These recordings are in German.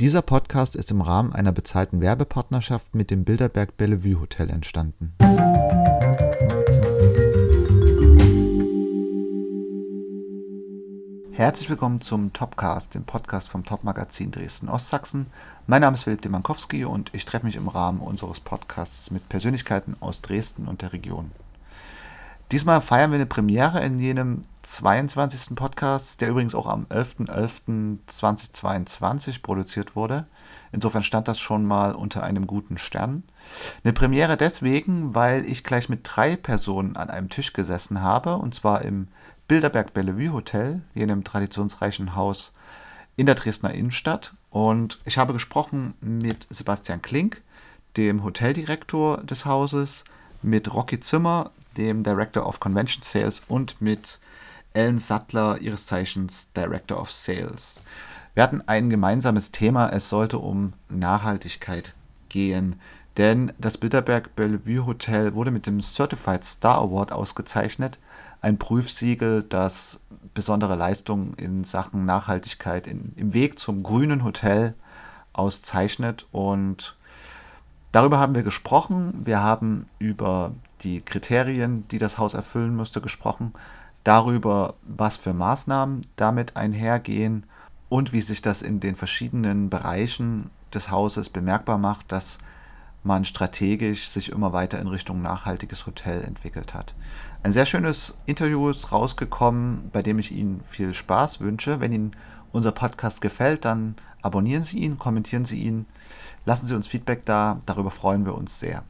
Dieser Podcast ist im Rahmen einer bezahlten Werbepartnerschaft mit dem Bilderberg Bellevue Hotel entstanden. Herzlich willkommen zum Topcast, dem Podcast vom Top-Magazin Dresden-Ostsachsen. Mein Name ist Philipp Demankowski und ich treffe mich im Rahmen unseres Podcasts mit Persönlichkeiten aus Dresden und der Region. Diesmal feiern wir eine Premiere in jenem 22. Podcast, der übrigens auch am 11.11.2022 produziert wurde. Insofern stand das schon mal unter einem guten Stern. Eine Premiere deswegen, weil ich gleich mit drei Personen an einem Tisch gesessen habe, und zwar im Bilderberg Bellevue Hotel, jenem traditionsreichen Haus in der Dresdner Innenstadt. Und ich habe gesprochen mit Sebastian Klink, dem Hoteldirektor des Hauses, mit Rocky Zimmer, dem Director of Convention Sales und mit Ellen Sattler, ihres Zeichens Director of Sales. Wir hatten ein gemeinsames Thema, es sollte um Nachhaltigkeit gehen, denn das Bilderberg Bellevue Hotel wurde mit dem Certified Star Award ausgezeichnet, ein Prüfsiegel, das besondere Leistungen in Sachen Nachhaltigkeit in, im Weg zum grünen Hotel auszeichnet und Darüber haben wir gesprochen. Wir haben über die Kriterien, die das Haus erfüllen müsste, gesprochen, darüber, was für Maßnahmen damit einhergehen und wie sich das in den verschiedenen Bereichen des Hauses bemerkbar macht, dass man strategisch sich immer weiter in Richtung nachhaltiges Hotel entwickelt hat. Ein sehr schönes Interview ist rausgekommen, bei dem ich Ihnen viel Spaß wünsche. Wenn Ihnen unser Podcast gefällt, dann abonnieren Sie ihn, kommentieren Sie ihn, lassen Sie uns Feedback da, darüber freuen wir uns sehr.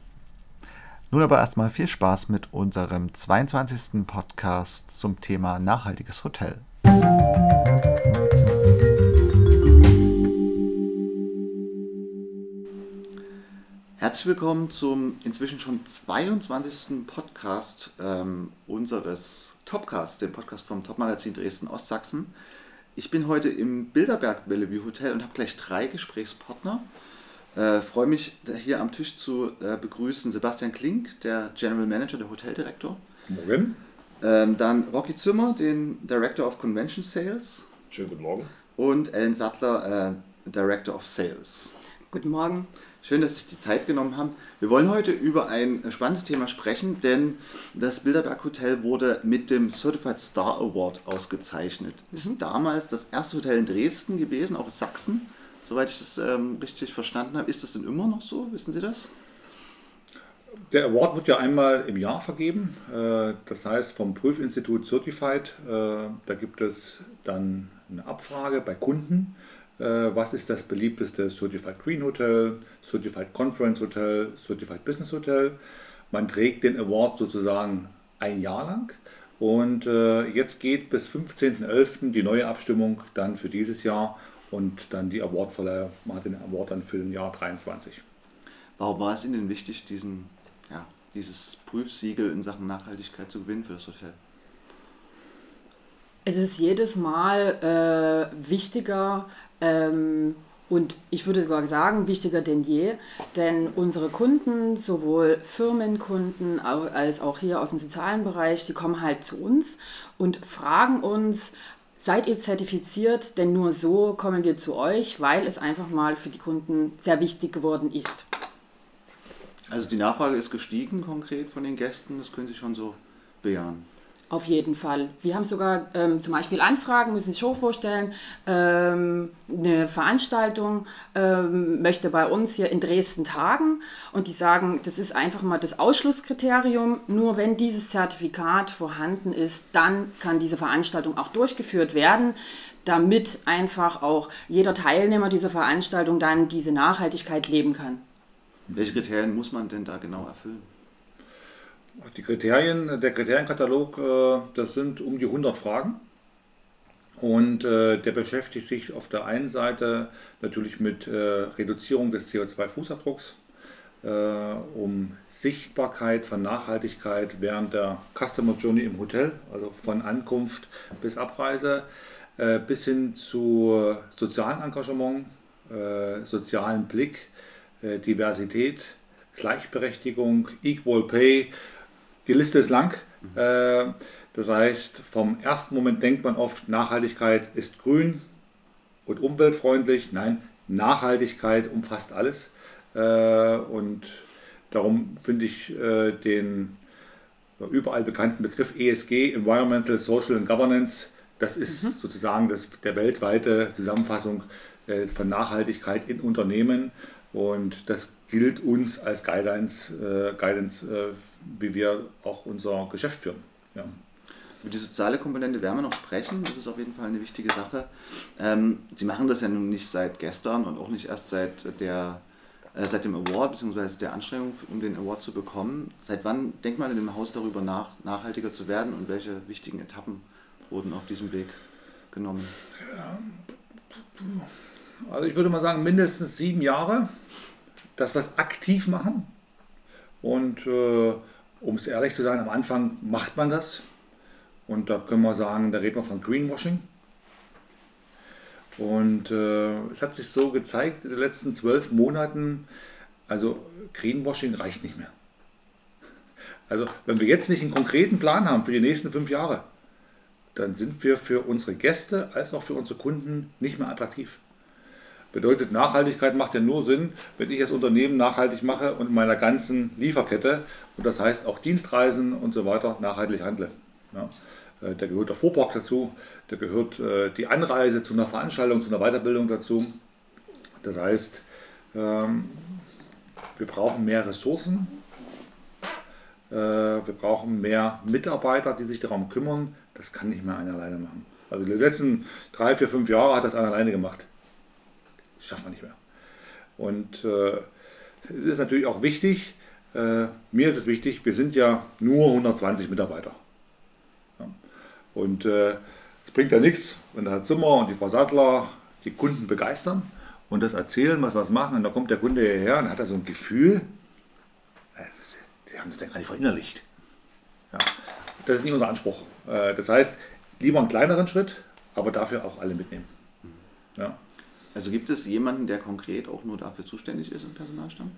Nun aber erstmal viel Spaß mit unserem 22. Podcast zum Thema nachhaltiges Hotel. Herzlich willkommen zum inzwischen schon 22. Podcast ähm, unseres Topcasts, dem Podcast vom Topmagazin Dresden Ostsachsen. Ich bin heute im Bilderberg Bellevue Hotel und habe gleich drei Gesprächspartner. Äh, freue mich, hier am Tisch zu äh, begrüßen Sebastian Klink, der General Manager, der Hoteldirektor. Morgen. Ähm, dann Rocky Zimmer, den Director of Convention Sales. Schönen guten Morgen. Und Ellen Sattler, äh, Director of Sales. Guten Morgen. Schön, dass Sie sich die Zeit genommen haben. Wir wollen heute über ein spannendes Thema sprechen, denn das Bilderberg Hotel wurde mit dem Certified Star Award ausgezeichnet. Mhm. Ist damals das erste Hotel in Dresden gewesen, auch in Sachsen soweit ich das ähm, richtig verstanden habe. Ist das denn immer noch so? Wissen Sie das? Der Award wird ja einmal im Jahr vergeben. Äh, das heißt vom Prüfinstitut Certified. Äh, da gibt es dann eine Abfrage bei Kunden. Äh, was ist das beliebteste Certified Green Hotel, Certified Conference Hotel, Certified Business Hotel? Man trägt den Award sozusagen ein Jahr lang. Und jetzt geht bis 15.11. die neue Abstimmung dann für dieses Jahr und dann die Awardverleiher, man hat den Award dann für den Jahr 23. Warum war es Ihnen wichtig, diesen, ja, dieses Prüfsiegel in Sachen Nachhaltigkeit zu gewinnen für das Hotel? Es ist jedes Mal äh, wichtiger ähm, und ich würde sogar sagen, wichtiger denn je, denn unsere Kunden, sowohl Firmenkunden als auch hier aus dem sozialen Bereich, die kommen halt zu uns und fragen uns, Seid ihr zertifiziert, denn nur so kommen wir zu euch, weil es einfach mal für die Kunden sehr wichtig geworden ist. Also die Nachfrage ist gestiegen konkret von den Gästen, das können Sie schon so bejahen. Auf jeden Fall. Wir haben sogar ähm, zum Beispiel Anfragen, müssen sich vorstellen, ähm, eine Veranstaltung ähm, möchte bei uns hier in Dresden tagen und die sagen, das ist einfach mal das Ausschlusskriterium. Nur wenn dieses Zertifikat vorhanden ist, dann kann diese Veranstaltung auch durchgeführt werden, damit einfach auch jeder Teilnehmer dieser Veranstaltung dann diese Nachhaltigkeit leben kann. Welche Kriterien muss man denn da genau erfüllen? Die Kriterien, der Kriterienkatalog, äh, das sind um die 100 Fragen. Und äh, der beschäftigt sich auf der einen Seite natürlich mit äh, Reduzierung des CO2-Fußabdrucks, um Sichtbarkeit von Nachhaltigkeit während der Customer Journey im Hotel, also von Ankunft bis Abreise, bis hin zu sozialem Engagement, sozialen Blick, Diversität, Gleichberechtigung, Equal Pay die Liste ist lang. Mhm. Das heißt, vom ersten Moment denkt man oft, Nachhaltigkeit ist grün und umweltfreundlich. Nein, Nachhaltigkeit umfasst alles. Äh, und darum finde ich äh, den überall bekannten Begriff ESG, Environmental, Social and Governance, das ist mhm. sozusagen das, der weltweite Zusammenfassung von Nachhaltigkeit in Unternehmen. Und das gilt uns als Guidance, Guidance wie wir auch unser Geschäft führen. Ja. Über die soziale Komponente werden wir noch sprechen. Das ist auf jeden Fall eine wichtige Sache. Ähm, Sie machen das ja nun nicht seit gestern und auch nicht erst seit, der, äh, seit dem Award bzw. der Anstrengung, um den Award zu bekommen. Seit wann denkt man in dem Haus darüber nach, nachhaltiger zu werden und welche wichtigen Etappen wurden auf diesem Weg genommen? Ja. Also ich würde mal sagen, mindestens sieben Jahre, dass wir es aktiv machen. Und äh, um es ehrlich zu sein, am Anfang macht man das. Und da können wir sagen, da reden wir von Greenwashing. Und äh, es hat sich so gezeigt in den letzten zwölf Monaten, also Greenwashing reicht nicht mehr. Also wenn wir jetzt nicht einen konkreten Plan haben für die nächsten fünf Jahre, dann sind wir für unsere Gäste als auch für unsere Kunden nicht mehr attraktiv. Bedeutet, Nachhaltigkeit macht ja nur Sinn, wenn ich als Unternehmen nachhaltig mache und in meiner ganzen Lieferkette und das heißt auch Dienstreisen und so weiter nachhaltig handle. Ja. Äh, da gehört der Vorpark dazu, da gehört äh, die Anreise zu einer Veranstaltung, zu einer Weiterbildung dazu. Das heißt, ähm, wir brauchen mehr Ressourcen, äh, wir brauchen mehr Mitarbeiter, die sich darum kümmern. Das kann nicht mehr einer alleine machen. Also die letzten drei, vier, fünf Jahre hat das einer alleine gemacht. Das schafft man nicht mehr. Und äh, es ist natürlich auch wichtig, äh, mir ist es wichtig, wir sind ja nur 120 Mitarbeiter. Ja. Und äh, es bringt ja nichts, wenn der Herr Zimmer und die Frau Sattler die Kunden begeistern und das erzählen, was wir machen. Und da kommt der Kunde hierher und hat da so ein Gefühl, äh, die haben das ja gar nicht verinnerlicht. Ja. Das ist nicht unser Anspruch. Äh, das heißt, lieber einen kleineren Schritt, aber dafür auch alle mitnehmen. Ja. Also gibt es jemanden, der konkret auch nur dafür zuständig ist im Personalstamm?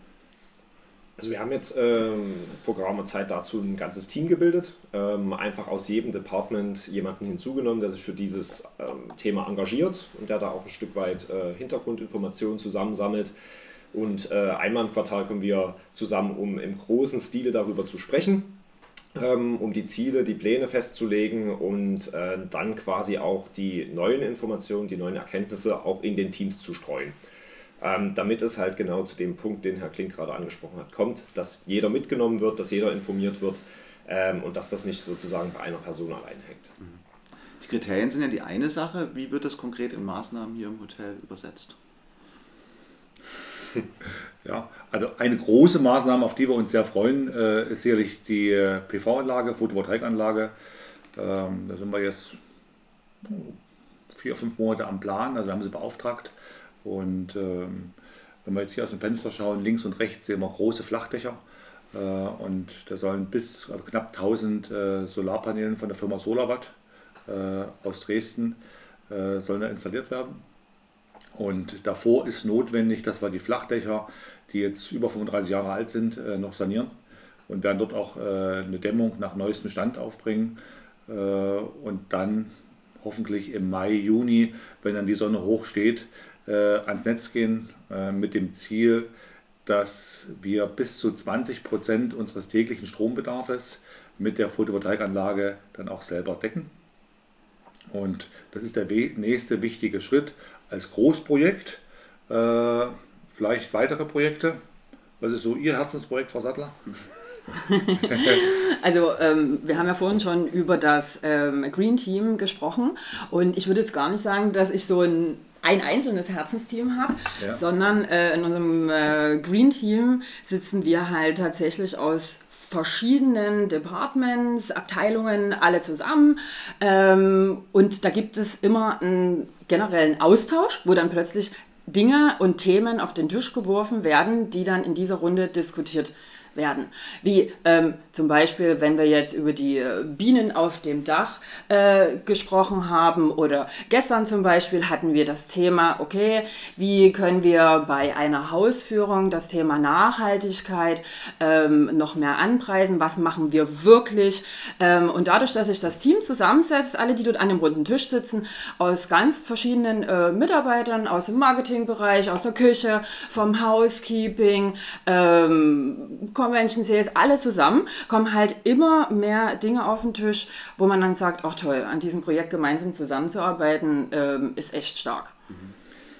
Also wir haben jetzt ähm, vor geraumer Zeit dazu ein ganzes Team gebildet, ähm, einfach aus jedem Department jemanden hinzugenommen, der sich für dieses ähm, Thema engagiert und der da auch ein Stück weit äh, Hintergrundinformationen zusammensammelt. Und äh, einmal im Quartal kommen wir zusammen, um im großen Stile darüber zu sprechen, um die Ziele, die Pläne festzulegen und äh, dann quasi auch die neuen Informationen, die neuen Erkenntnisse auch in den Teams zu streuen. Ähm, damit es halt genau zu dem Punkt, den Herr Klink gerade angesprochen hat, kommt, dass jeder mitgenommen wird, dass jeder informiert wird ähm, und dass das nicht sozusagen bei einer Person allein hängt. Mhm. Die Kriterien sind ja die eine Sache. Wie wird das konkret in Maßnahmen hier im Hotel übersetzt? Ja, also eine große Maßnahme, auf die wir uns sehr freuen, äh, ist sicherlich die äh, PV-Anlage, Photovoltaikanlage. Ähm, da sind wir jetzt vier, fünf Monate am Plan, also haben sie beauftragt. Und ähm, wenn wir jetzt hier aus dem Fenster schauen, links und rechts sehen wir große Flachdächer. Äh, und da sollen bis also knapp 1000 Solarpanelen von der Firma Solarwatt aus Dresden sollen installiert werden. Und davor ist notwendig, dass wir die Flachdächer die jetzt über 35 Jahre alt sind, äh, noch sanieren und werden dort auch äh, eine Dämmung nach neuestem Stand aufbringen äh, und dann hoffentlich im Mai, Juni, wenn dann die Sonne hoch steht, ans Netz gehen mit dem Ziel, dass wir bis zu 20 Prozent unseres täglichen Strombedarfs mit der Photovoltaikanlage dann auch selber decken. Und das ist der nächste wichtige Schritt als Großprojekt vielleicht weitere Projekte? Was ist so Ihr Herzensprojekt, Frau Sattler? also ähm, wir haben ja vorhin schon über das ähm, Green Team gesprochen und ich würde jetzt gar nicht sagen, dass ich so ein ein einzelnes Herzensteam habe, ja. sondern äh, in unserem äh, Green Team sitzen wir halt tatsächlich aus verschiedenen Departments, Abteilungen, alle zusammen. Ähm, und da gibt es immer einen generellen Austausch, wo dann plötzlich Dinge und Themen auf den Tisch geworfen werden, die dann in dieser Runde diskutiert werden. Wie ähm, zum Beispiel, wenn wir jetzt über die äh, Bienen auf dem Dach äh, gesprochen haben oder gestern zum Beispiel hatten wir das Thema, okay, wie können wir bei einer Hausführung das Thema Nachhaltigkeit ähm, noch mehr anpreisen, was machen wir wirklich ähm, und dadurch, dass sich das Team zusammensetzt, alle, die dort an dem runden Tisch sitzen, aus ganz verschiedenen äh, Mitarbeitern aus dem Marketingbereich, aus der Küche, vom Housekeeping, ähm, Convention Sales, alle zusammen, kommen halt immer mehr Dinge auf den Tisch, wo man dann sagt, ach toll, an diesem Projekt gemeinsam zusammenzuarbeiten, ähm, ist echt stark.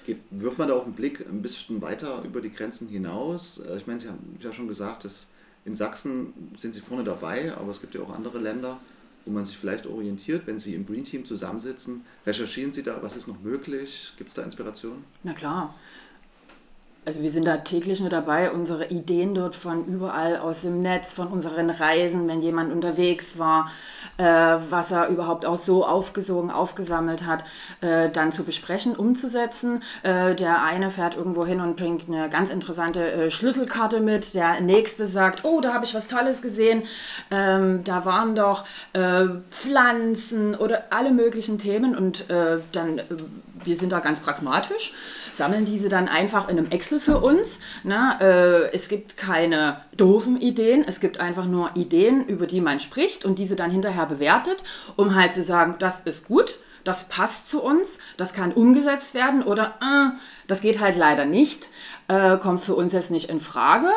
Geht, wirft man da auch einen Blick ein bisschen weiter über die Grenzen hinaus? Äh, ich meine, Sie haben ja schon gesagt, dass in Sachsen sind Sie vorne dabei, aber es gibt ja auch andere Länder, wo man sich vielleicht orientiert, wenn Sie im Green Team zusammensitzen. Recherchieren Sie da, was ist noch möglich? Gibt es da Inspiration? Na klar also wir sind da täglich mit dabei, unsere Ideen dort von überall aus dem Netz, von unseren Reisen, wenn jemand unterwegs war, äh, was er überhaupt auch so aufgesogen, aufgesammelt hat, äh, dann zu besprechen, umzusetzen. Äh, der eine fährt irgendwo hin und bringt eine ganz interessante äh, Schlüsselkarte mit, der nächste sagt, oh, da habe ich was Tolles gesehen, ähm, da waren doch äh, Pflanzen oder alle möglichen Themen und äh, dann, wir sind da ganz pragmatisch sammeln diese dann einfach in einem Excel für uns. Ne? Äh, es gibt keine doofen Ideen, es gibt einfach nur Ideen, über die man spricht und diese dann hinterher bewertet, um halt zu sagen, das ist gut, das passt zu uns, das kann umgesetzt werden oder äh, das geht halt leider nicht, äh, kommt für uns jetzt nicht in Frage.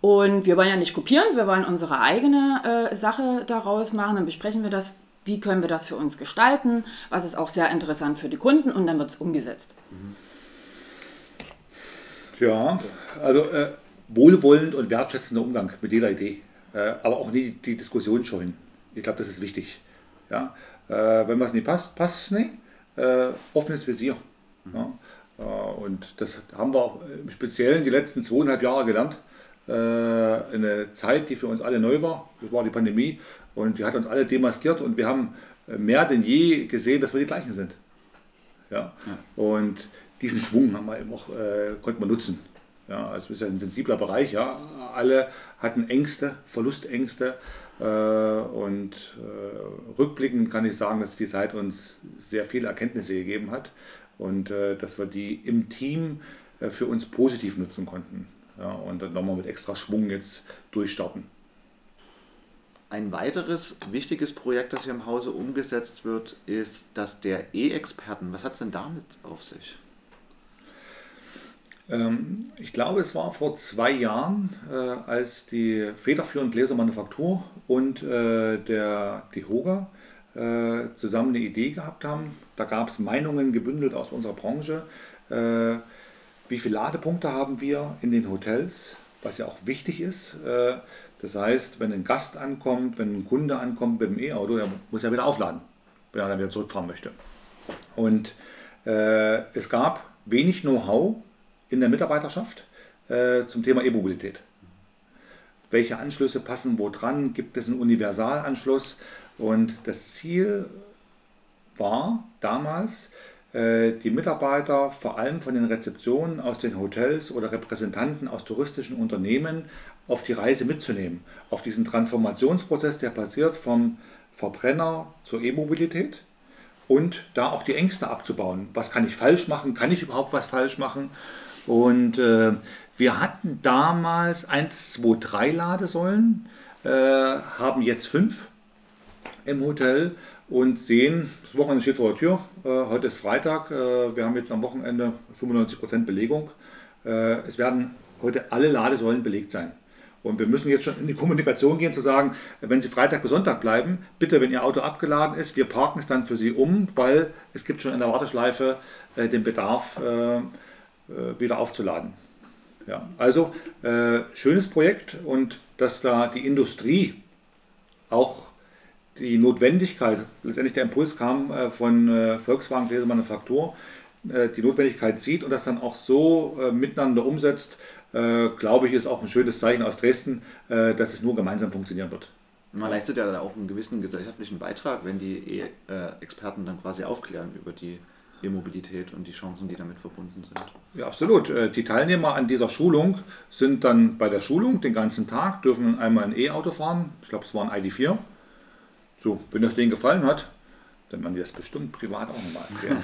Und wir wollen ja nicht kopieren, wir wollen unsere eigene äh, Sache daraus machen, dann besprechen wir das, wie können wir das für uns gestalten, was ist auch sehr interessant für die Kunden und dann wird es umgesetzt. Mhm. Ja, also äh, wohlwollend und wertschätzender Umgang mit jeder Idee, äh, aber auch nie die Diskussion scheuen. Ich glaube, das ist wichtig. Ja? Äh, wenn was nicht passt, passt es nicht. Äh, offenes Visier. Ja? Äh, und das haben wir auch im Speziellen die letzten zweieinhalb Jahre gelernt. Äh, eine Zeit, die für uns alle neu war, das war die Pandemie und die hat uns alle demaskiert und wir haben mehr denn je gesehen, dass wir die gleichen sind. Ja? ja. Und diesen Schwung haben wir auch, äh, konnte man nutzen. Ja, also es ist ein sensibler Bereich. Ja. Alle hatten Ängste, Verlustängste. Äh, und äh, rückblickend kann ich sagen, dass die Zeit uns sehr viele Erkenntnisse gegeben hat und äh, dass wir die im Team äh, für uns positiv nutzen konnten. Ja, und dann nochmal mit extra Schwung jetzt durchstarten. Ein weiteres wichtiges Projekt, das hier im Hause umgesetzt wird, ist das der E-Experten. Was hat es denn damit auf sich? Ähm, ich glaube, es war vor zwei Jahren, äh, als die federführende Gläsermanufaktur und äh, der, die Hoga äh, zusammen eine Idee gehabt haben. Da gab es Meinungen gebündelt aus unserer Branche. wie viele Ladepunkte haben wir in den Hotels, was ja auch wichtig ist. das heißt, wenn ein Gast ankommt, wenn ein Kunde ankommt mit dem E-Auto, der muss ja wieder aufladen, wenn er dann wieder zurückfahren möchte. Und es gab wenig Know-how in der Mitarbeiterschaft äh, zum Thema E-Mobilität. Welche Anschlüsse passen wo dran? Gibt es einen Universalanschluss? Und das Ziel war damals, äh, die Mitarbeiter vor allem von den Rezeptionen aus den Hotels oder Repräsentanten aus touristischen Unternehmen auf die Reise mitzunehmen, auf diesen Transformationsprozess, der passiert vom Verbrenner zur E-Mobilität und da auch die Ängste abzubauen. Was kann ich falsch machen? Kann ich überhaupt was falsch machen? Und äh, wir hatten damals 1, 2, 3 Ladesäulen, äh, haben jetzt 5 im Hotel und sehen, das Wochenende steht vor der Tür, äh, heute ist Freitag, äh, wir haben jetzt am Wochenende 95% Belegung. Äh, es werden heute alle Ladesäulen belegt sein. Und wir müssen jetzt schon in die Kommunikation gehen, zu sagen, wenn Sie Freitag bis Sonntag bleiben, bitte, wenn Ihr Auto abgeladen ist, wir parken es dann für Sie um, weil es gibt schon in der Warteschleife äh, den Bedarf, wieder aufzuladen. Ja, also äh, schönes Projekt und dass da die Industrie auch die Notwendigkeit, letztendlich der Impuls kam äh, von äh, Volkswagen Gläser Manufaktur, äh, die Notwendigkeit sieht und das dann auch so äh, miteinander umsetzt, glaube ich, ist auch ein schönes Zeichen aus Dresden, dass es nur gemeinsam funktionieren wird. Man leistet ja dann auch einen gewissen gesellschaftlichen Beitrag, wenn die E-Experten dann quasi aufklären über die E-Mobilität und die Chancen, die damit verbunden sind. Ja, absolut. Äh, die Teilnehmer an dieser Schulung sind dann bei der Schulung den ganzen Tag, dürfen einmal ein E-Auto fahren. Ich glaube, es war ein ID4. So, wenn das denen gefallen hat, dann werden die das bestimmt privat auch nochmal erzählen.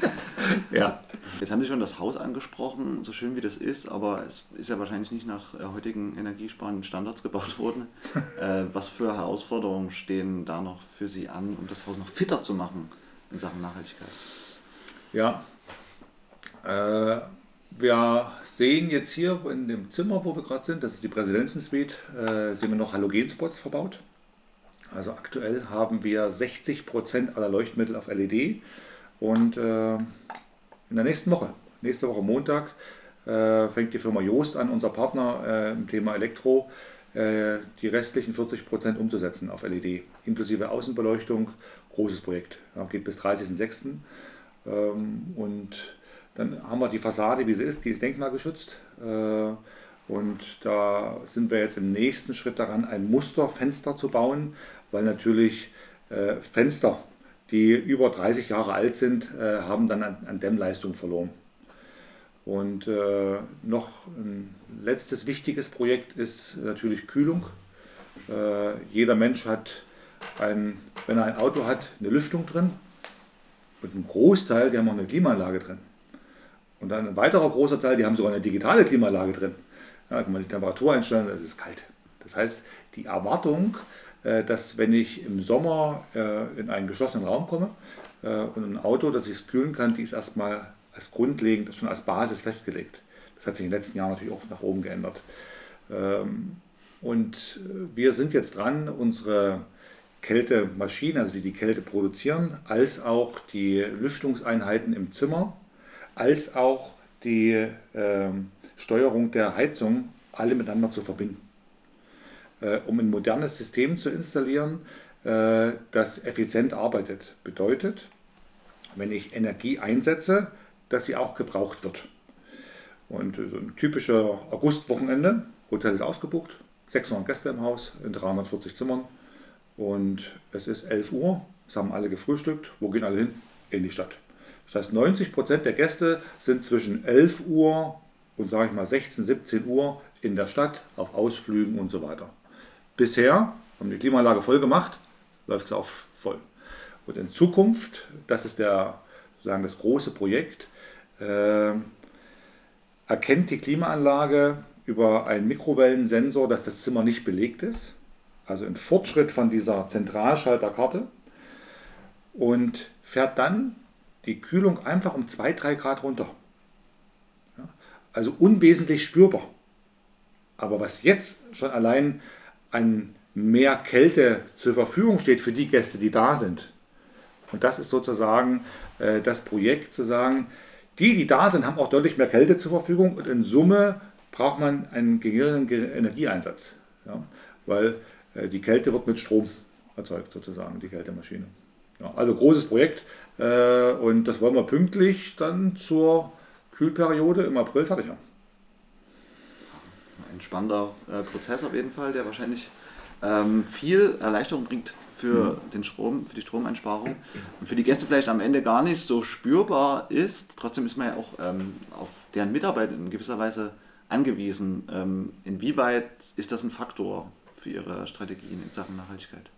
ja. Jetzt haben Sie schon das Haus angesprochen, so schön wie das ist, aber es ist ja wahrscheinlich nicht nach äh, heutigen energiesparenden Standards gebaut worden. äh, was für Herausforderungen stehen da noch für Sie an, um das Haus noch fitter zu machen in Sachen Nachhaltigkeit? Ja, äh, wir sehen jetzt hier in dem Zimmer, wo wir gerade sind, das ist die Präsidentensuite, äh, sehen wir noch Halogenspots verbaut. Also aktuell haben wir 60% aller Leuchtmittel auf LED und äh, in der nächsten Woche, nächste Woche Montag, äh, fängt die Firma Joost an, unser Partner äh, im Thema Elektro, die restlichen 40% umzusetzen auf LED, inklusive Außenbeleuchtung, großes Projekt, ja, geht bis 30.06. Ähm, und dann haben wir die Fassade, wie sie ist, die ist denkmalgeschützt. Äh, und da sind wir jetzt im nächsten Schritt daran, ein Musterfenster zu bauen, weil natürlich äh, Fenster, die über 30 Jahre alt sind, äh, haben dann an, an Dämmleistung verloren. Und äh, noch ein letztes wichtiges Projekt ist natürlich Kühlung. Äh, jeder Mensch hat, ein, wenn er ein Auto hat, eine Lüftung drin. Und ein Großteil, die haben auch eine Klimaanlage drin. Und dann ein weiterer großer Teil, die haben sogar eine digitale Klimaanlage drin. Ja, kann man die Temperatur einstellen, es ist kalt. Das heißt, die Erwartung, äh, dass wenn ich im Sommer äh, in einen geschlossenen Raum komme äh, und ein Auto, das ich kühlen kann, die ist erstmal als grundlegend, schon als Basis festgelegt. Das hat sich in den letzten Jahren natürlich auch nach oben geändert. Ähm, und wir sind jetzt dran, unsere Kältemaschinen, also die die Kälte produzieren, als auch die Lüftungseinheiten im Zimmer, als auch die ähm, Steuerung der Heizung alle miteinander zu verbinden äh, um ein modernes System zu installieren, äh, das effizient arbeitet. Bedeutet, wenn ich Energie einsetze, dass sie auch gebraucht wird. Und so ein typischer Augustwochenende, Hotel ist ausgebucht, 600 Gäste im Haus in 340 Zimmern und es ist 11 Uhr, es haben alle gefrühstückt, wo gehen alle hin? In die Stadt. Das heißt, 90 Prozent der Gäste sind zwischen 11 Uhr und sage ich mal 16, 17 Uhr in der Stadt auf Ausflügen und so weiter. Bisher haben die Klimaanlage voll gemacht, läuft sie auf voll. Und in Zukunft, das ist der, sozusagen das große Projekt, äh, erkennt die Klimaanlage über einen Mikrowellensensor, dass das Zimmer nicht belegt ist. Also ein Fortschritt von dieser Zentralschalterkarte und fährt dann die Kühlung einfach um 2-3 Grad runter. Ja, also unwesentlich spürbar. Aber was jetzt schon allein an mehr Kälte zur Verfügung steht für die Gäste, die da sind. Und das ist sozusagen äh, das Projekt, zu sagen, die, die da sind, haben auch deutlich mehr Kälte zur Verfügung und in Summe braucht man einen geringeren Energieeinsatz. Ja? Weil äh, die Kälte wird mit Strom erzeugt, sozusagen, die Kältemaschine. Ja, also großes Projekt äh, und das wollen wir pünktlich dann zur Kühlperiode im April fertig haben ein spannender äh, Prozess auf jeden Fall, der wahrscheinlich ähm, viel Erleichterung bringt für den Strom, für die Stromeinsparung und für die Gäste vielleicht am Ende gar nicht so spürbar ist. Trotzdem ist man ja auch ähm, auf deren Mitarbeit in gewisser Weise angewiesen. Ähm, inwieweit ist das ein Faktor für Ihre Strategien in Sachen Nachhaltigkeit?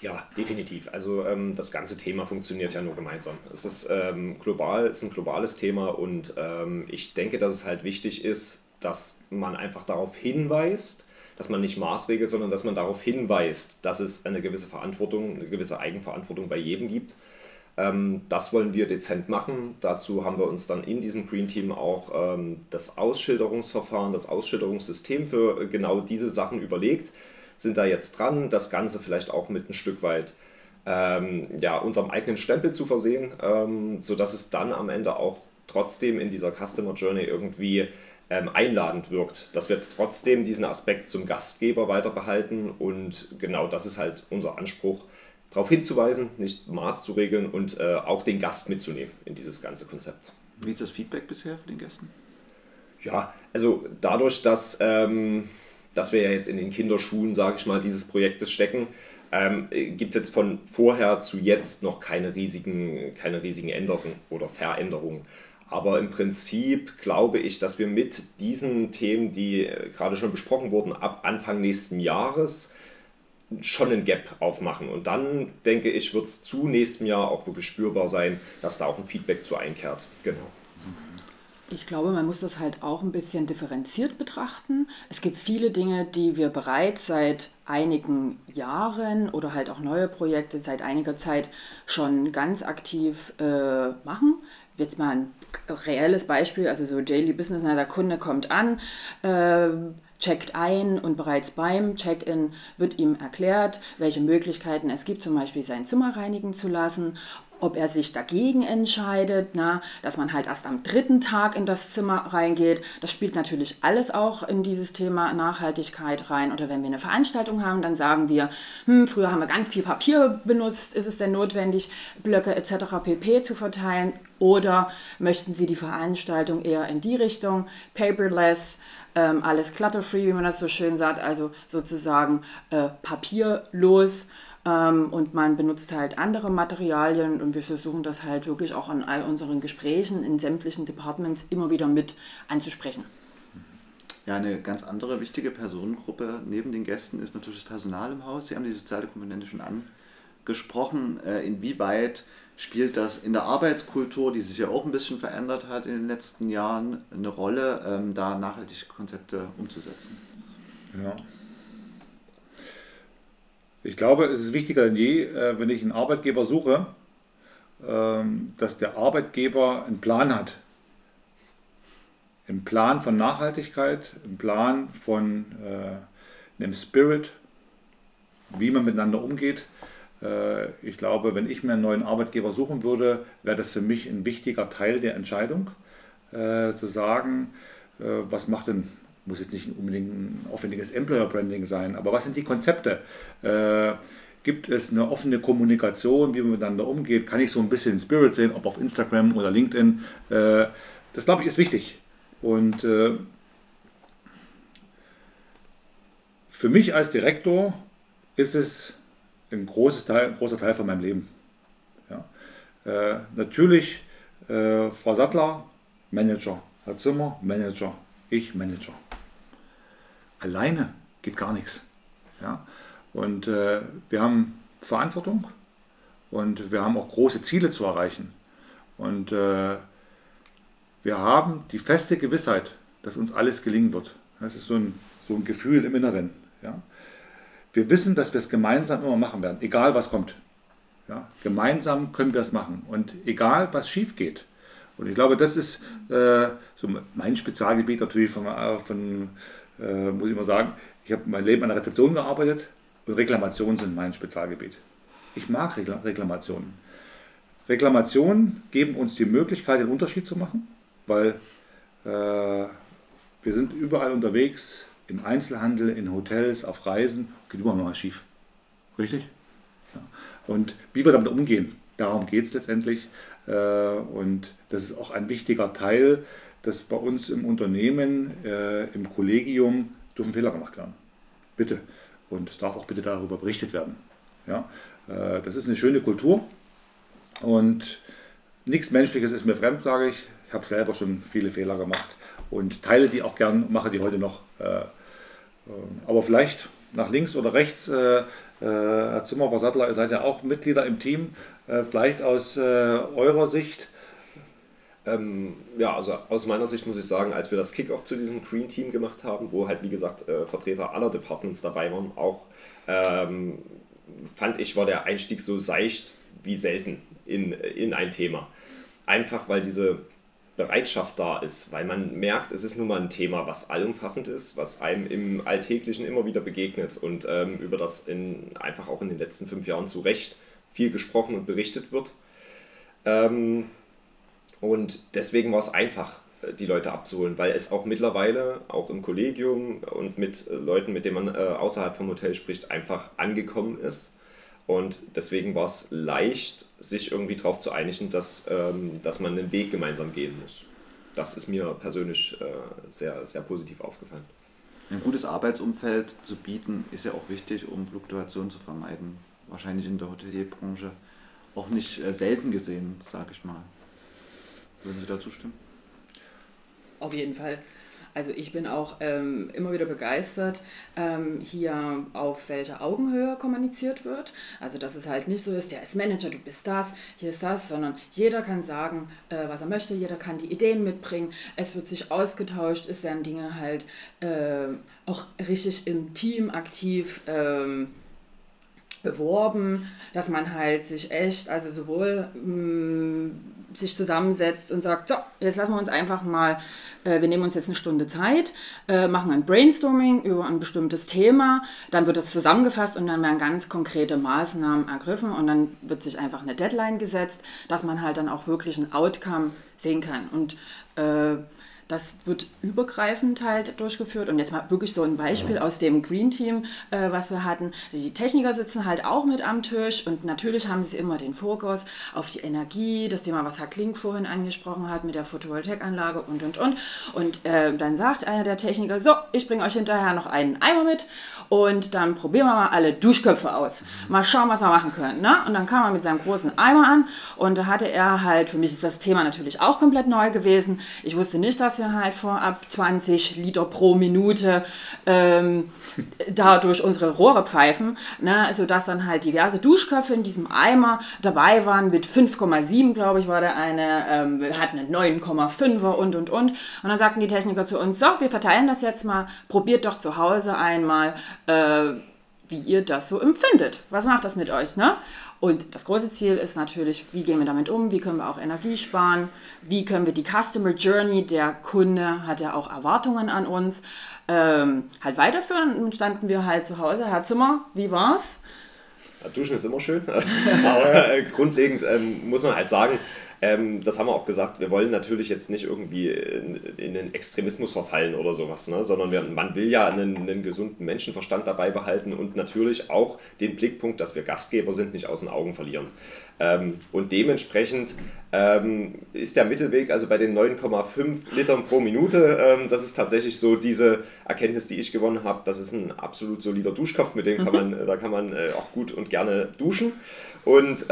Ja, definitiv. Also ähm, das ganze Thema funktioniert ja nur gemeinsam. Es ist ähm, global, es ist ein globales Thema und ähm, ich denke, dass es halt wichtig ist, dass man einfach darauf hinweist, dass man nicht maßregelt, sondern dass man darauf hinweist, dass es eine gewisse Verantwortung, eine gewisse Eigenverantwortung bei jedem gibt. Ähm, das wollen wir dezent machen. Dazu haben wir uns dann in diesem Green Team auch ähm, das Ausschilderungsverfahren, das Ausschilderungssystem für genau diese Sachen überlegt. Sind da jetzt dran, das Ganze vielleicht auch mit ein Stück weit ähm, ja, unserem eigenen Stempel zu versehen, ähm, sodass es dann am Ende auch trotzdem in dieser Customer Journey irgendwie ähm, einladend wirkt, dass wir trotzdem diesen Aspekt zum Gastgeber weiter behalten und genau das ist halt unser Anspruch, darauf hinzuweisen, nicht Maß zu regeln und äh, auch den Gast mitzunehmen in dieses ganze Konzept. Wie ist das Feedback bisher von den Gästen? Ja, also dadurch, dass, ähm, dass wir ja jetzt in den Kinderschuhen, sage ich mal, dieses Projektes stecken, ähm, gibt es jetzt von vorher zu jetzt noch keine riesigen, keine riesigen Änderungen oder Veränderungen. Aber im Prinzip glaube ich, dass wir mit diesen Themen, die äh, gerade schon besprochen wurden, ab Anfang nächsten Jahres schon einen Gap aufmachen. Und dann, denke ich, wird es zu nächstem Jahr auch wirklich spürbar sein, dass da auch ein Feedback zu einkehrt. Genau. Ich glaube, man muss das halt auch ein bisschen differenziert betrachten. Es gibt viele Dinge, die wir bereits seit einigen Jahren oder halt auch neue Projekte seit einiger Zeit schon ganz aktiv äh, machen. Jetzt mal ein reelles Beispiel, also so Daily Business, na, der Kunde kommt an, äh, checkt ein und bereits beim Check-in wird ihm erklärt, welche Möglichkeiten es gibt, zum Beispiel sein Zimmer reinigen zu lassen ob er sich dagegen entscheidet, na, dass man halt erst am dritten Tag in das Zimmer reingeht. Das spielt natürlich alles auch in dieses Thema Nachhaltigkeit rein. Oder wenn wir eine Veranstaltung haben, dann sagen wir, hm, früher haben wir ganz viel Papier benutzt, ist es denn notwendig, Blöcke etc. pp zu verteilen? Oder möchten Sie die Veranstaltung eher in die Richtung, paperless, ähm, alles clutter-free, wie man das so schön sagt, also sozusagen äh, papierlos ähm, und man benutzt halt andere Materialien und wir versuchen das halt wirklich auch an all unseren Gesprächen in sämtlichen Departments immer wieder mit anzusprechen. Ja, eine ganz andere wichtige Personengruppe neben den Gästen ist natürlich das Personal im Haus. Sie haben die soziale Komponente schon angesprochen. Äh, inwieweit spielt das in der Arbeitskultur, die sich ja auch ein bisschen verändert hat in den letzten Jahren, eine Rolle, ähm, da nachhaltige Konzepte umzusetzen? Ja, ich glaube, es ist wichtiger denn je, äh, wenn ich einen Arbeitgeber suche, ähm, dass der Arbeitgeber einen Plan hat. Einen Plan von Nachhaltigkeit, einen Plan von äh, einem Spirit, wie man miteinander umgeht. Äh, ich glaube, wenn ich mir einen neuen Arbeitgeber suchen würde, wäre das für mich ein wichtiger Teil der Entscheidung, zu sagen, was macht denn muss jetzt nicht unbedingt ein aufwendiges Employer Branding sein, aber was sind die Konzepte? Äh, gibt es eine offene Kommunikation, wie man miteinander umgeht? Kann ich so ein bisschen Spirit sehen, ob auf Instagram oder LinkedIn? Äh, das glaube ich ist wichtig. Und äh, für mich als Direktor ist es ein, Teil, ein großer Teil von meinem Leben. Ja. Äh, natürlich äh, Frau Sattler, Manager, Herr Zimmer, Manager, ich Manager. Alleine geht gar nichts. Ja? Und äh, wir haben Verantwortung und wir haben auch große Ziele zu erreichen. Und äh, wir haben die feste Gewissheit, dass uns alles gelingen wird. Das ist so ein, so ein Gefühl im Inneren. Ja? Wir wissen, dass wir es gemeinsam immer machen werden, egal was kommt. Ja? Gemeinsam können wir es machen und egal was schief geht. Und ich glaube, das ist äh, so mein Spezialgebiet natürlich von, äh, von äh, muss ich mal sagen, ich habe mein Leben an der Rezeption gearbeitet und Reklamationen sind mein Spezialgebiet. Ich mag Reklamationen. Reklamationen geben uns die Möglichkeit, den Unterschied zu machen, weil äh, wir sind überall unterwegs, im Einzelhandel, in Hotels, auf Reisen, geht immer mal schief. Richtig? Ja. Und wie wir damit umgehen, darum geht es letztendlich. Äh, und das ist auch ein wichtiger Teil, dass bei uns im Unternehmen, äh, im Kollegium, dürfen Fehler gemacht werden. Bitte. Und es darf auch bitte darüber berichtet werden. Ja? Äh, das ist eine schöne Kultur und nichts Menschliches ist mir fremd, sage ich. Ich habe selber schon viele Fehler gemacht und teile die auch gern, mache die heute noch. Äh, äh aber vielleicht nach links oder rechts, Herr Zimmer, Frau Sattler, ihr seid ja auch Mitglieder im Team, vielleicht aus eurer Sicht ähm, ja, also aus meiner Sicht muss ich sagen, als wir das Kickoff zu diesem Green Team gemacht haben, wo halt wie gesagt äh, Vertreter aller Departments dabei waren, auch ähm, fand ich, war der Einstieg so seicht wie selten in, in ein Thema. Einfach weil diese Bereitschaft da ist, weil man merkt, es ist nun mal ein Thema, was allumfassend ist, was einem im Alltäglichen immer wieder begegnet und ähm, über das in, einfach auch in den letzten fünf Jahren zu Recht viel gesprochen und berichtet wird. Ähm, und deswegen war es einfach, äh, die Leute abzuholen, weil es auch mittlerweile, auch im Kollegium und mit äh, Leuten, mit denen man äh, außerhalb vom Hotel spricht, einfach angekommen ist. Und deswegen war es leicht, sich irgendwie darauf zu einigen, dass, ähm, dass man einen Weg gemeinsam gehen muss. Das ist mir persönlich sehr, sehr positiv aufgefallen. Ein gutes Arbeitsumfeld zu bieten ist ja auch wichtig, um Fluktuation zu vermeiden. Wahrscheinlich in der Hotelierbranche auch nicht äh, selten gesehen, sage ich mal. Würden Sie dazu stimmen? Auf jeden Fall. Also ich bin auch ähm, immer wieder begeistert, ähm, hier auf welcher Augenhöhe kommuniziert wird. Also dass es halt nicht so ist, der ist Manager, du bist das, hier ist das, sondern jeder kann sagen, äh, was er möchte, jeder kann die Ideen mitbringen, es wird sich ausgetauscht, es werden Dinge halt äh, auch richtig im Team aktiv. Ähm, beworben, dass man halt sich echt, also sowohl mh, mm, sich zusammensetzt und sagt, so, jetzt lassen wir uns einfach mal, äh, wir nehmen uns jetzt eine Stunde Zeit, äh, machen ein Brainstorming über ein bestimmtes Thema, dann wird das zusammengefasst und dann werden ganz konkrete Maßnahmen ergriffen und dann wird sich einfach eine Deadline gesetzt, dass man halt dann auch wirklich ein Outcome sehen kann. Und äh, das wird übergreifend halt durchgeführt. Und jetzt mal wirklich so ein Beispiel aus dem Green Team, äh, was wir hatten. Die Techniker sitzen halt auch mit am Tisch und natürlich haben sie immer den Fokus auf die Energie, das Thema, was Herr Klink vorhin angesprochen hat mit der Photovoltaikanlage und und und. Und äh, dann sagt einer der Techniker, so, ich bringe euch hinterher noch einen Eimer mit und dann probieren wir mal alle Duschköpfe aus. Mal schauen, was wir machen können. Ne? Und dann kam er mit seinem großen Eimer an und da hatte er halt, für mich ist das Thema natürlich auch komplett neu gewesen. Ich wusste nicht, dass wir halt vorab 20 Liter pro Minute ähm, da durch unsere Rohre pfeifen, ne? sodass dann halt diverse Duschköpfe in diesem Eimer dabei waren mit 5,7, glaube ich, war der eine. Ähm, wir hatten einen 9,5er und und und. Und dann sagten die Techniker zu uns, so, wir verteilen das jetzt mal, probiert doch zu Hause einmal äh, wie ihr das so empfindet. Was macht das mit euch? Ne? Und das große Ziel ist natürlich, wie gehen wir damit um, wie können wir auch Energie sparen, wie können wir die Customer Journey, der Kunde hat ja auch Erwartungen an uns, ähm, halt weiterführen. Und standen wir halt zu Hause. Herr Zimmer, wie war's? Duschen ist immer schön, aber äh, grundlegend ähm, muss man halt sagen, ähm, das haben wir auch gesagt, wir wollen natürlich jetzt nicht irgendwie in, in den Extremismus verfallen oder sowas, ne? sondern wir, man will ja einen, einen, gesunden Menschenverstand dabei behalten und natürlich auch den Blickpunkt, dass wir Gastgeber sind, nicht aus den Augen verlieren. Ähm, und dementsprechend ähm, ist der Mittelweg, also bei den 9,5 Litern pro Minute, ähm, das ist tatsächlich so diese Erkenntnis, die ich gewonnen habe. Das ist ein absolut solider Duschkopf, mit dem kann mhm. man, da kann man äh, auch gut und gerne duschen. Und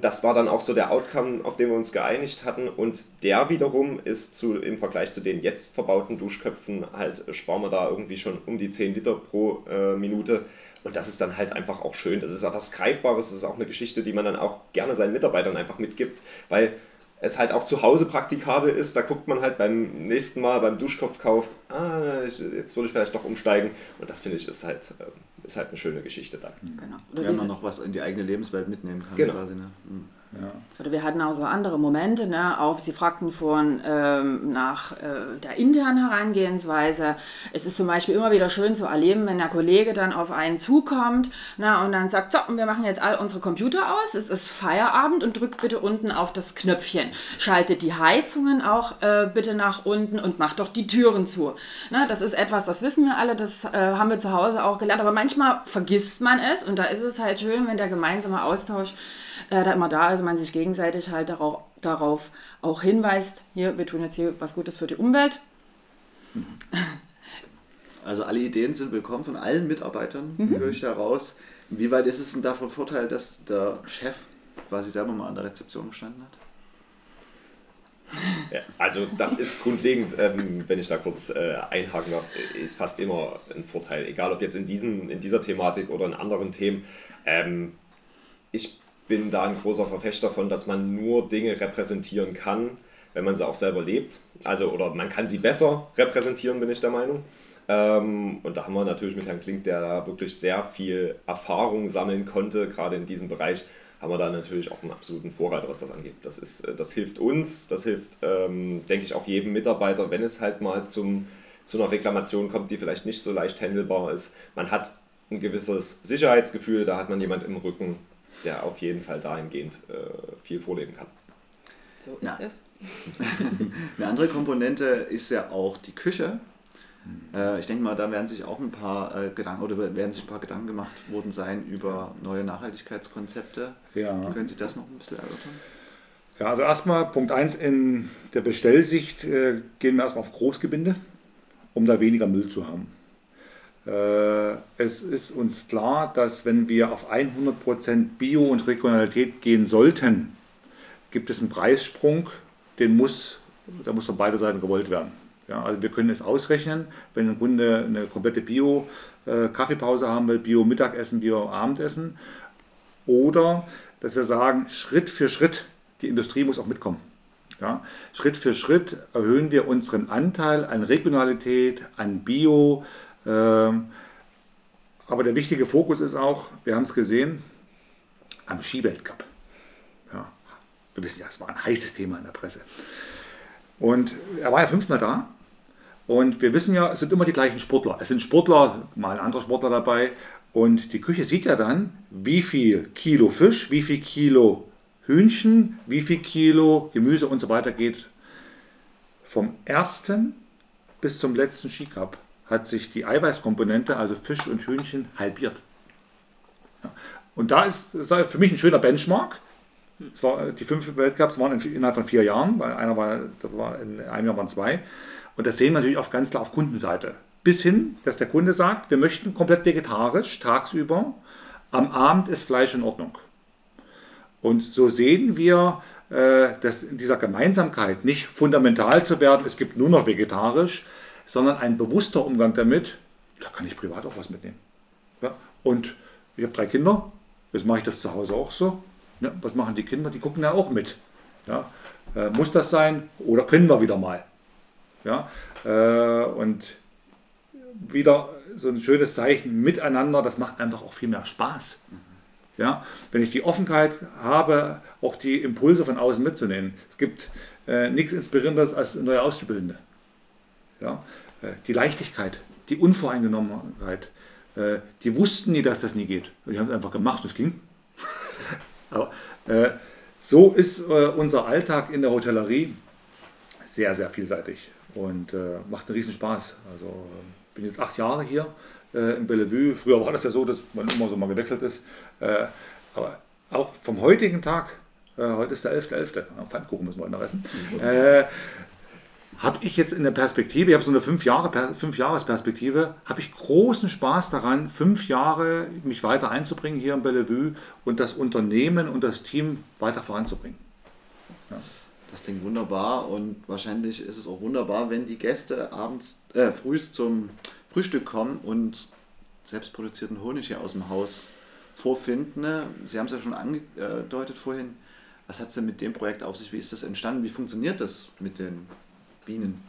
das war dann auch so der Outcome, auf den wir uns geeinigt hatten. Und der wiederum ist zu, im Vergleich zu den jetzt verbauten Duschköpfen halt, sparen wir da irgendwie schon um die 10 Liter pro äh, Minute. Und das ist dann halt einfach auch schön. Das ist auch was Greifbares, das ist auch eine Geschichte, die man dann auch gerne seinen Mitarbeitern einfach mitgibt, weil es halt auch zu Hause praktikabel ist. Da guckt man halt beim nächsten Mal beim Duschkopfkauf, ah, jetzt würde ich vielleicht doch umsteigen. Und das finde ich ist halt, ähm, ist halt eine schöne Geschichte da. Genau. Wenn man noch was in die eigene Lebenswelt mitnehmen kann. Genau. Quasi, ne? mhm. Ja. Oder wir hatten auch so andere Momente, ne, auf, Sie fragten vorhin ähm, nach äh, der internen Herangehensweise. Es ist zum Beispiel immer wieder schön zu erleben, wenn der Kollege dann auf einen zukommt ne, und dann sagt, so, wir machen jetzt all unsere Computer aus, es ist Feierabend und drückt bitte unten auf das Knöpfchen. Schaltet die Heizungen auch äh, bitte nach unten und macht doch die Türen zu. Ne, das ist etwas, das wissen wir alle, das äh, haben wir zu Hause auch gelernt, aber manchmal vergisst man es und da ist es halt schön, wenn der gemeinsame Austausch äh, da immer da ist man sich gegenseitig halt darauf, darauf auch hinweist, hier, wir tun jetzt hier was Gutes für die Umwelt. Also alle Ideen sind willkommen von allen Mitarbeitern, mhm. höre ich da raus. Inwieweit ist es denn davon Vorteil, dass der Chef quasi selber mal an der Rezeption gestanden hat? Ja, also das ist grundlegend, ähm, wenn ich da kurz äh, einhaken darf, ist fast immer ein Vorteil, egal ob jetzt in, diesem, in dieser Thematik oder in anderen Themen. Ähm, ich bin da ein großer Verfechter davon, dass man nur Dinge repräsentieren kann, wenn man sie auch selber lebt. Also, oder man kann sie besser repräsentieren, bin ich der Meinung. Ähm, und da haben wir natürlich mit Herrn Klink, der da wirklich sehr viel Erfahrung sammeln konnte, gerade in diesem Bereich, haben wir da natürlich auch einen absoluten Vorreiter, was das angeht. Das, ist, äh, das hilft uns, das hilft, ähm, denke ich, auch jedem Mitarbeiter, wenn es halt mal zum, zu einer Reklamation kommt, die vielleicht nicht so leicht handelbar ist. Man hat ein gewisses Sicherheitsgefühl, da hat man jemand im Rücken, der auf jeden Fall dahingehend äh, viel vorleben kann. So ist Na. es. Eine andere Komponente ist ja auch die Küche. Äh, ich denke mal, da werden sich auch ein paar äh, Gedanken oder werden sich ein paar Gedanken gemacht worden sein über neue Nachhaltigkeitskonzepte. Ja. Können Sie das noch ein bisschen erörtern? Ja, also erstmal Punkt 1 in der Bestellsicht äh, gehen wir erstmal auf Großgebinde, um da weniger Müll zu haben. Äh, es ist uns klar, dass wenn wir auf 100% Bio und Regionalität gehen sollten, gibt es einen Preissprung, den muss, der muss von beiden Seiten gewollt werden. Ja, also wir können es ausrechnen, wenn ein Kunde eine komplette Bio-Kaffeepause haben will, Bio-Mittagessen, Bio-Abendessen, oder dass wir sagen, Schritt für Schritt, die Industrie muss auch mitkommen. Ja, Schritt für Schritt erhöhen wir unseren Anteil an Regionalität, an Bio. Ähm, aber der wichtige Fokus ist auch, wir haben es gesehen, am Skiweltcup. Ja, wir wissen ja, es war ein heißes Thema in der Presse. Und er war ja fünfmal da. Und wir wissen ja, es sind immer die gleichen Sportler. Es sind Sportler, mal andere Sportler dabei. Und die Küche sieht ja dann, wie viel Kilo Fisch, wie viel Kilo Hühnchen, wie viel Kilo Gemüse und so weiter geht. Vom ersten bis zum letzten Skicup hat sich die Eiweißkomponente, also Fisch und Hühnchen, halbiert. Ja. Und da ist, das ist für mich ein schöner Benchmark. War, die fünf Weltcups waren innerhalb von vier Jahren, weil einer war, war in einem Jahr waren zwei. Und das sehen wir natürlich auf ganz klar auf Kundenseite. Bis hin, dass der Kunde sagt, wir möchten komplett vegetarisch tagsüber. Am Abend ist Fleisch in Ordnung. Und so sehen wir, äh, dass in dieser Gemeinsamkeit nicht fundamental zu werden, es gibt nur noch vegetarisch, sondern ein bewusster Umgang damit, da kann ich privat auch was mitnehmen. Ja? Und ich habe drei Kinder, jetzt mache ich das zu Hause auch so. Ja, was machen die Kinder? Die gucken ja auch mit. Ja? Äh, muss das sein oder können wir wieder mal? Ja? Äh, und wieder so ein schönes Zeichen miteinander, das macht einfach auch viel mehr Spaß. Ja? Wenn ich die Offenheit habe, auch die Impulse von außen mitzunehmen. Es gibt äh, nichts Inspirierenderes als neue Auszubildende. Ja? Äh, die Leichtigkeit, die Unvoreingenommenheit. Äh, die wussten nie, dass das nie geht. Die haben es einfach gemacht, es ging. Aber äh, so ist äh, unser Alltag in der Hotellerie sehr, sehr vielseitig und äh, macht einen riesen Spaß. Also ich bin jetzt acht Jahre hier äh, in Bellevue. Früher war das ja so, dass man immer so mal gewechselt ist. Äh, aber auch vom heutigen Tag, äh, heute ist der 11.11., .11., Pfannkuchen müssen wir noch essen, äh, habe ich jetzt in der Perspektive, ich habe so eine fünf Jahre, fünf Jahresperspektive, habe ich großen Spaß daran, fünf Jahre mich weiter einzubringen hier in Bellevue und das Unternehmen und das Team weiter voranzubringen. Ja. Das klingt wunderbar und wahrscheinlich ist es auch wunderbar, wenn die Gäste abends, äh, frühst zum Frühstück kommen und selbstproduzierten Honig hier aus dem Haus vorfinden. Ne? Sie haben es ja schon angedeutet vorhin. Was hat es denn mit dem Projekt auf sich? Wie ist das entstanden? Wie funktioniert das mit den Bienen?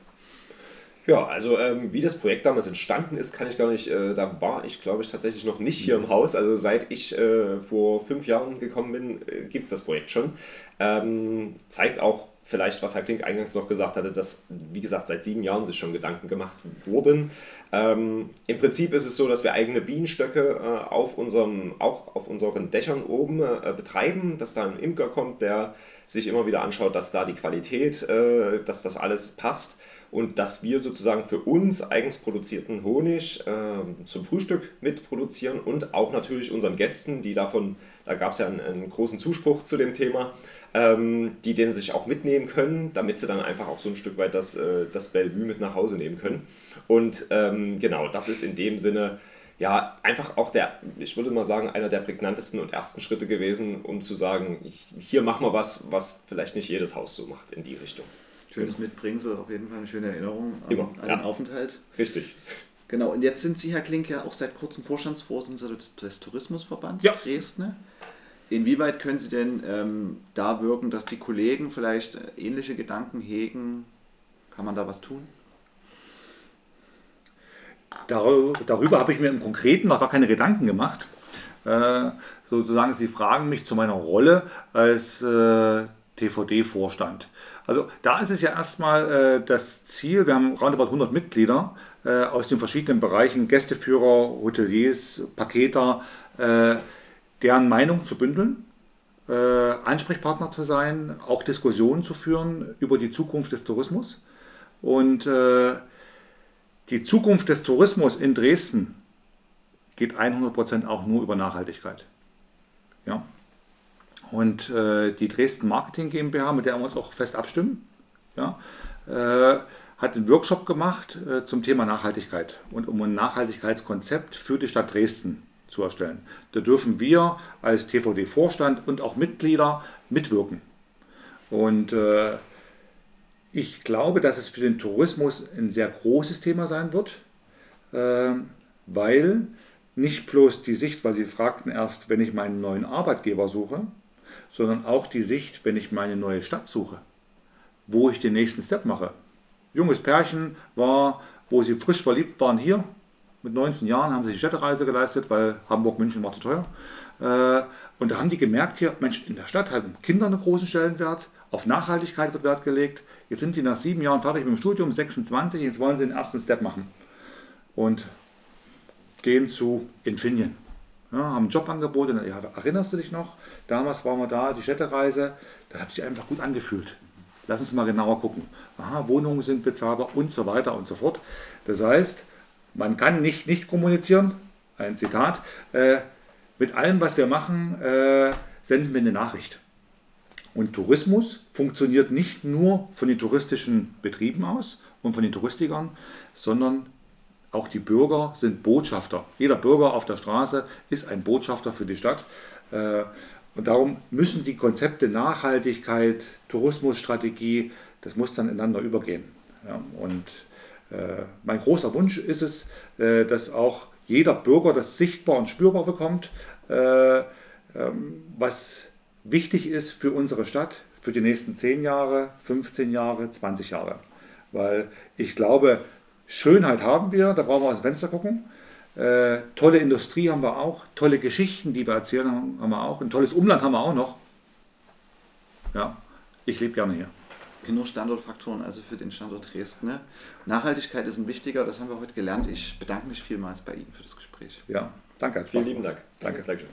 Ja, also ähm, wie das Projekt damals entstanden ist, kann ich gar nicht, äh, da war ich glaube ich tatsächlich noch nicht hier im Haus. Also seit ich äh, vor fünf Jahren gekommen bin, äh, gibt es das Projekt schon. Ähm, zeigt auch vielleicht, was Herr Klink eingangs noch gesagt hatte, dass, wie gesagt, seit sieben Jahren sich schon Gedanken gemacht wurden. Ähm, Im Prinzip ist es so, dass wir eigene Bienenstöcke äh, auf unserem, auch auf unseren Dächern oben äh, betreiben, dass da ein Imker kommt, der sich immer wieder anschaut, dass da die Qualität, äh, dass das alles passt und dass wir sozusagen für uns eigens produzierten Honig äh, zum Frühstück mitproduzieren und auch natürlich unseren Gästen, die davon, da gab es ja einen, einen, großen Zuspruch zu dem Thema, ähm, die den sich auch mitnehmen können, damit sie dann einfach auch so ein Stück weit das, äh, das Bellevue mit nach Hause nehmen können. Und ähm, genau, das ist in dem Sinne ja einfach auch der, ich würde mal sagen, einer der prägnantesten und ersten Schritte gewesen, um zu sagen, ich, hier machen wir was, was vielleicht nicht jedes Haus so macht in die Richtung. Schönes genau. Mitbringsel, auf jeden Fall eine schöne Erinnerung an, Immer, an ja. den Aufenthalt. Richtig. Genau, und jetzt sind Sie, Herr Klink, ja auch seit kurzem Vorstandsvorsitzender des, des Tourismusverbands ja. Dresden. Inwieweit können Sie denn ähm, da wirken, dass die Kollegen vielleicht ähnliche Gedanken hegen? Kann man da was tun? Darüber habe ich mir im Konkreten noch gar keine Gedanken gemacht. Äh, sozusagen, Sie fragen mich zu meiner Rolle als äh, TVD-Vorstand. Also da ist es ja erstmal äh, das Ziel, wir haben roundabout 100 Mitglieder äh, aus den verschiedenen Bereichen, Gästeführer, Hoteliers, Paketer, deren Meinung zu bündeln, Ansprechpartner zu sein, auch Diskussionen zu führen über die Zukunft des Tourismus. Und die Zukunft des Tourismus in Dresden geht 100% auch nur über Nachhaltigkeit. Ja. Und äh, die Dresden Marketing GmbH, mit der wir uns auch fest abstimmen, ja, äh, hat einen Workshop gemacht äh, zum Thema Nachhaltigkeit und um ein Nachhaltigkeitskonzept für die Stadt Dresden zu erstellen. Da dürfen wir als TVD-Vorstand und auch Mitglieder mitwirken. Und äh, ich glaube, dass es für den Tourismus ein sehr großes Thema sein wird, äh, weil nicht bloß die Sicht, weil Sie fragten erst, wenn ich meinen neuen Arbeitgeber suche, sondern auch die Sicht, wenn ich meine neue Stadt suche, wo ich den nächsten Step mache. Junges Pärchen war, wo sie frisch verliebt waren, hier. Mit 19 Jahren haben sie die Städtereise geleistet, weil Hamburg-München war zu teuer. Äh, und da haben die gemerkt hier, Mensch, in der Stadt haben Kinder einen großen Stellenwert, auf Nachhaltigkeit wird Wert gelegt. Jetzt sind die nach sieben Jahren fertig mit dem Studium, 26, jetzt wollen sie den ersten Step machen. Und gehen zu Infineon. Ja, haben Jobangebote, ja, erinnerst du dich noch? Damals waren wir da, die Städtereise, das hat sich einfach gut angefühlt. Lass uns mal genauer gucken. Aha, Wohnungen sind bezahlbar und so weiter und so fort. Das heißt, man kann nicht nicht kommunizieren, ein Zitat, äh, mit allem, was wir machen, äh, senden wir eine Nachricht. Und Tourismus funktioniert nicht nur von den touristischen Betrieben aus und von den Touristikern, sondern auch die Bürger sind Botschafter. Jeder Bürger auf der Straße ist ein Botschafter für die Stadt. Äh, und darum müssen die Konzepte Nachhaltigkeit, Tourismusstrategie, das muss dann ineinander übergehen. Und äh, mein großer Wunsch ist es, äh, dass auch jeder Bürger das sichtbar und spürbar bekommt, ähm, was wichtig ist für unsere Stadt, für die nächsten 10 Jahre, 15 Jahre, 20 Jahre. Weil ich glaube, Schönheit haben wir, da brauchen wir aus dem Fenster gucken. Äh, tolle Industrie haben wir auch, tolle Geschichten, die wir erzählen, haben, haben wir auch. Ein tolles Umland haben wir auch noch. Ja, ich lebe gerne hier. Genug Standortfaktoren also für den Standort Dresden. Ne? Nachhaltigkeit ist ein wichtiger, das haben wir heute gelernt. Ich bedanke mich vielmals bei Ihnen für das Gespräch. Ja, danke. Vielen lieben Dank. Danke. danke.